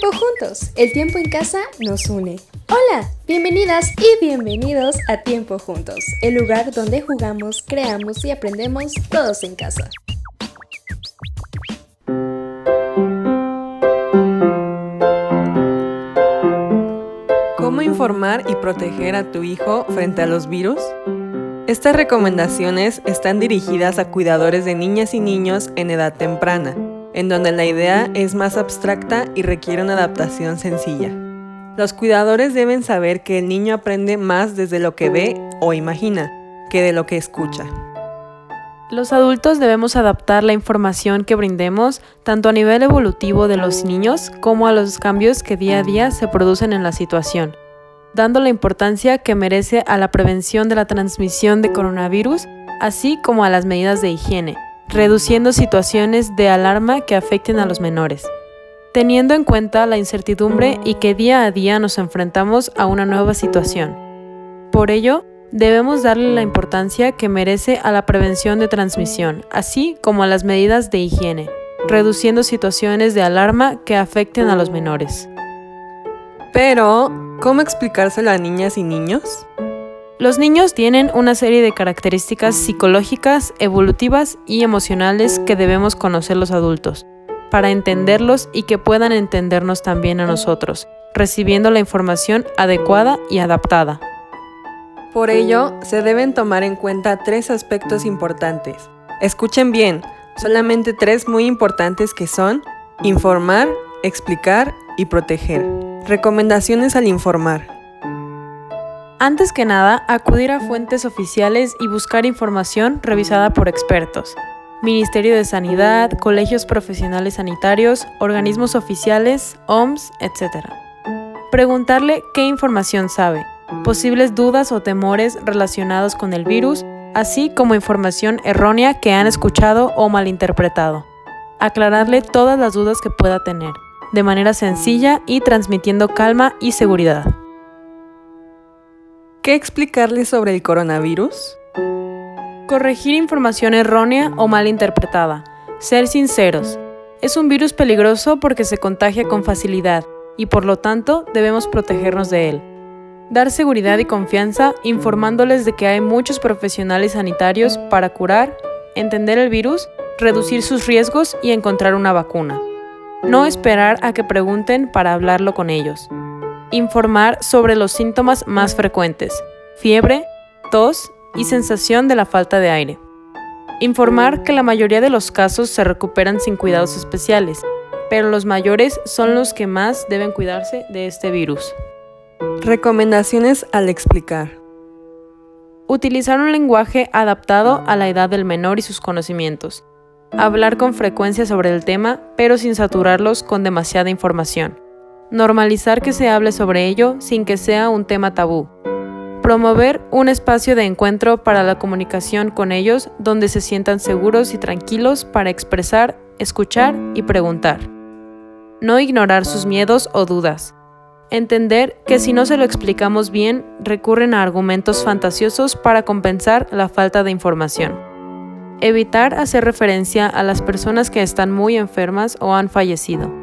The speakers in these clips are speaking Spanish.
Tiempo juntos, el tiempo en casa nos une. Hola, bienvenidas y bienvenidos a Tiempo juntos, el lugar donde jugamos, creamos y aprendemos todos en casa. ¿Cómo informar y proteger a tu hijo frente a los virus? Estas recomendaciones están dirigidas a cuidadores de niñas y niños en edad temprana, en donde la idea es más abstracta y requiere una adaptación sencilla. Los cuidadores deben saber que el niño aprende más desde lo que ve o imagina que de lo que escucha. Los adultos debemos adaptar la información que brindemos tanto a nivel evolutivo de los niños como a los cambios que día a día se producen en la situación dando la importancia que merece a la prevención de la transmisión de coronavirus, así como a las medidas de higiene, reduciendo situaciones de alarma que afecten a los menores. Teniendo en cuenta la incertidumbre y que día a día nos enfrentamos a una nueva situación. Por ello, debemos darle la importancia que merece a la prevención de transmisión, así como a las medidas de higiene, reduciendo situaciones de alarma que afecten a los menores. Pero, ¿cómo explicárselo a niñas y niños? Los niños tienen una serie de características psicológicas, evolutivas y emocionales que debemos conocer los adultos, para entenderlos y que puedan entendernos también a nosotros, recibiendo la información adecuada y adaptada. Por ello, se deben tomar en cuenta tres aspectos importantes. Escuchen bien, solamente tres muy importantes que son informar, explicar y proteger. Recomendaciones al informar. Antes que nada, acudir a fuentes oficiales y buscar información revisada por expertos. Ministerio de Sanidad, colegios profesionales sanitarios, organismos oficiales, OMS, etc. Preguntarle qué información sabe, posibles dudas o temores relacionados con el virus, así como información errónea que han escuchado o malinterpretado. Aclararle todas las dudas que pueda tener de manera sencilla y transmitiendo calma y seguridad. ¿Qué explicarles sobre el coronavirus? Corregir información errónea o mal interpretada. Ser sinceros. Es un virus peligroso porque se contagia con facilidad y por lo tanto debemos protegernos de él. Dar seguridad y confianza informándoles de que hay muchos profesionales sanitarios para curar, entender el virus, reducir sus riesgos y encontrar una vacuna. No esperar a que pregunten para hablarlo con ellos. Informar sobre los síntomas más frecuentes, fiebre, tos y sensación de la falta de aire. Informar que la mayoría de los casos se recuperan sin cuidados especiales, pero los mayores son los que más deben cuidarse de este virus. Recomendaciones al explicar. Utilizar un lenguaje adaptado a la edad del menor y sus conocimientos hablar con frecuencia sobre el tema, pero sin saturarlos con demasiada información. Normalizar que se hable sobre ello sin que sea un tema tabú. Promover un espacio de encuentro para la comunicación con ellos donde se sientan seguros y tranquilos para expresar, escuchar y preguntar. No ignorar sus miedos o dudas. Entender que si no se lo explicamos bien, recurren a argumentos fantasiosos para compensar la falta de información. Evitar hacer referencia a las personas que están muy enfermas o han fallecido.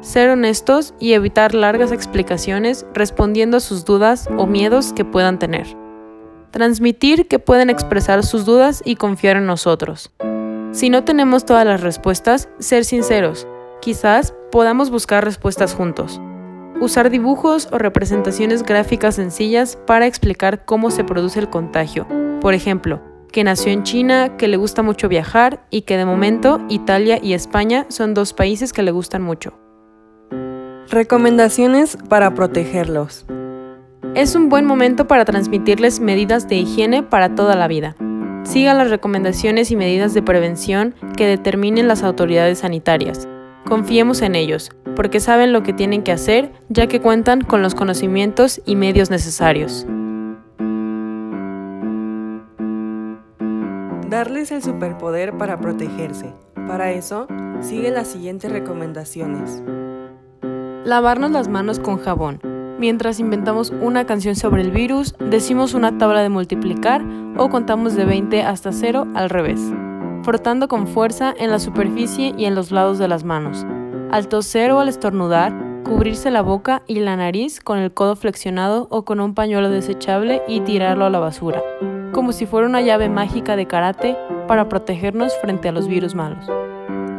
Ser honestos y evitar largas explicaciones respondiendo a sus dudas o miedos que puedan tener. Transmitir que pueden expresar sus dudas y confiar en nosotros. Si no tenemos todas las respuestas, ser sinceros. Quizás podamos buscar respuestas juntos. Usar dibujos o representaciones gráficas sencillas para explicar cómo se produce el contagio. Por ejemplo, que nació en China, que le gusta mucho viajar y que de momento Italia y España son dos países que le gustan mucho. Recomendaciones para protegerlos. Es un buen momento para transmitirles medidas de higiene para toda la vida. Siga las recomendaciones y medidas de prevención que determinen las autoridades sanitarias. Confiemos en ellos, porque saben lo que tienen que hacer ya que cuentan con los conocimientos y medios necesarios. Darles el superpoder para protegerse. Para eso, sigue las siguientes recomendaciones. Lavarnos las manos con jabón. Mientras inventamos una canción sobre el virus, decimos una tabla de multiplicar o contamos de 20 hasta 0 al revés, frotando con fuerza en la superficie y en los lados de las manos. Al toser o al estornudar, cubrirse la boca y la nariz con el codo flexionado o con un pañuelo desechable y tirarlo a la basura, como si fuera una llave mágica de karate para protegernos frente a los virus malos.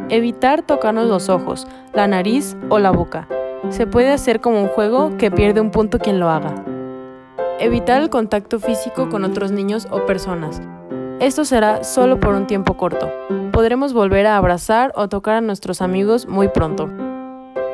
Evitar tocarnos los ojos, la nariz o la boca. Se puede hacer como un juego que pierde un punto quien lo haga. Evitar el contacto físico con otros niños o personas. Esto será solo por un tiempo corto. Podremos volver a abrazar o tocar a nuestros amigos muy pronto.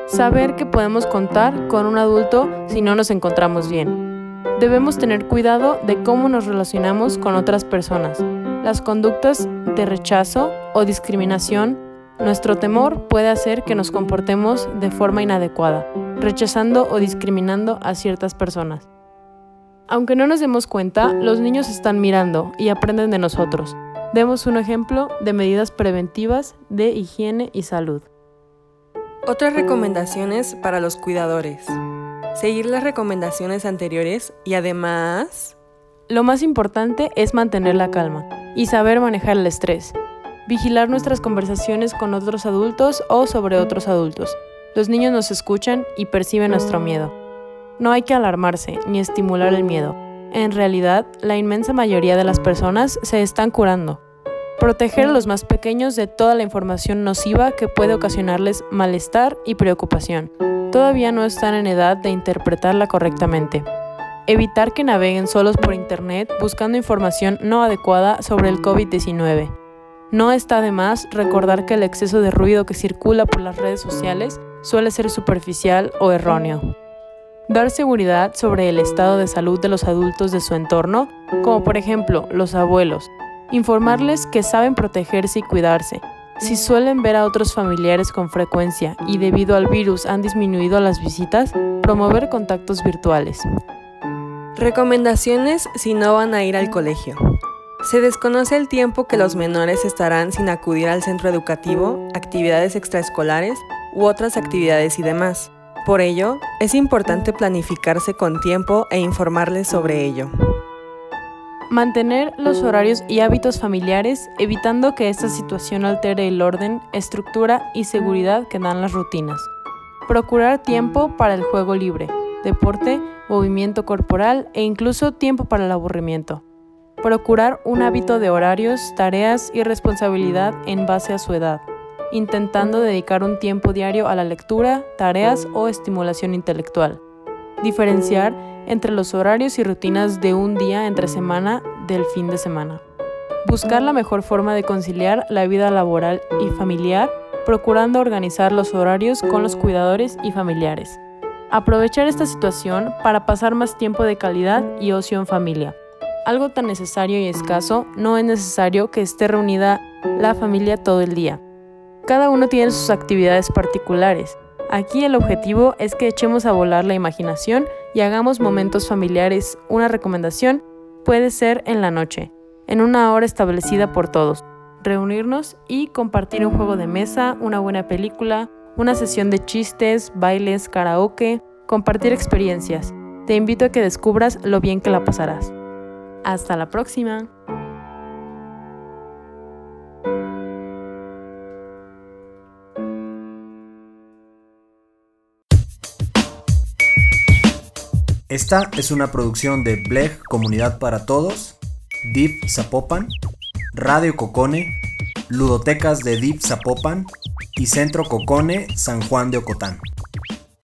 Saber que podemos contar con un adulto si no nos encontramos bien. Debemos tener cuidado de cómo nos relacionamos con otras personas. Las conductas de rechazo o discriminación, nuestro temor puede hacer que nos comportemos de forma inadecuada, rechazando o discriminando a ciertas personas. Aunque no nos demos cuenta, los niños están mirando y aprenden de nosotros. Demos un ejemplo de medidas preventivas de higiene y salud. Otras recomendaciones para los cuidadores. Seguir las recomendaciones anteriores y además... Lo más importante es mantener la calma y saber manejar el estrés. Vigilar nuestras conversaciones con otros adultos o sobre otros adultos. Los niños nos escuchan y perciben nuestro miedo. No hay que alarmarse ni estimular el miedo. En realidad, la inmensa mayoría de las personas se están curando. Proteger a los más pequeños de toda la información nociva que puede ocasionarles malestar y preocupación. Todavía no están en edad de interpretarla correctamente. Evitar que naveguen solos por Internet buscando información no adecuada sobre el COVID-19. No está de más recordar que el exceso de ruido que circula por las redes sociales suele ser superficial o erróneo. Dar seguridad sobre el estado de salud de los adultos de su entorno, como por ejemplo los abuelos. Informarles que saben protegerse y cuidarse. Si suelen ver a otros familiares con frecuencia y debido al virus han disminuido las visitas, promover contactos virtuales. Recomendaciones si no van a ir al colegio. Se desconoce el tiempo que los menores estarán sin acudir al centro educativo, actividades extraescolares u otras actividades y demás. Por ello, es importante planificarse con tiempo e informarles sobre ello. Mantener los horarios y hábitos familiares, evitando que esta situación altere el orden, estructura y seguridad que dan las rutinas. Procurar tiempo para el juego libre, deporte, movimiento corporal e incluso tiempo para el aburrimiento. Procurar un hábito de horarios, tareas y responsabilidad en base a su edad intentando dedicar un tiempo diario a la lectura, tareas o estimulación intelectual. Diferenciar entre los horarios y rutinas de un día entre semana del fin de semana. Buscar la mejor forma de conciliar la vida laboral y familiar, procurando organizar los horarios con los cuidadores y familiares. Aprovechar esta situación para pasar más tiempo de calidad y ocio en familia. Algo tan necesario y escaso no es necesario que esté reunida la familia todo el día. Cada uno tiene sus actividades particulares. Aquí el objetivo es que echemos a volar la imaginación y hagamos momentos familiares. Una recomendación puede ser en la noche, en una hora establecida por todos. Reunirnos y compartir un juego de mesa, una buena película, una sesión de chistes, bailes, karaoke, compartir experiencias. Te invito a que descubras lo bien que la pasarás. Hasta la próxima. Esta es una producción de Bleg Comunidad para Todos, Deep Zapopan, Radio Cocone, Ludotecas de Deep Zapopan y Centro Cocone San Juan de Ocotán.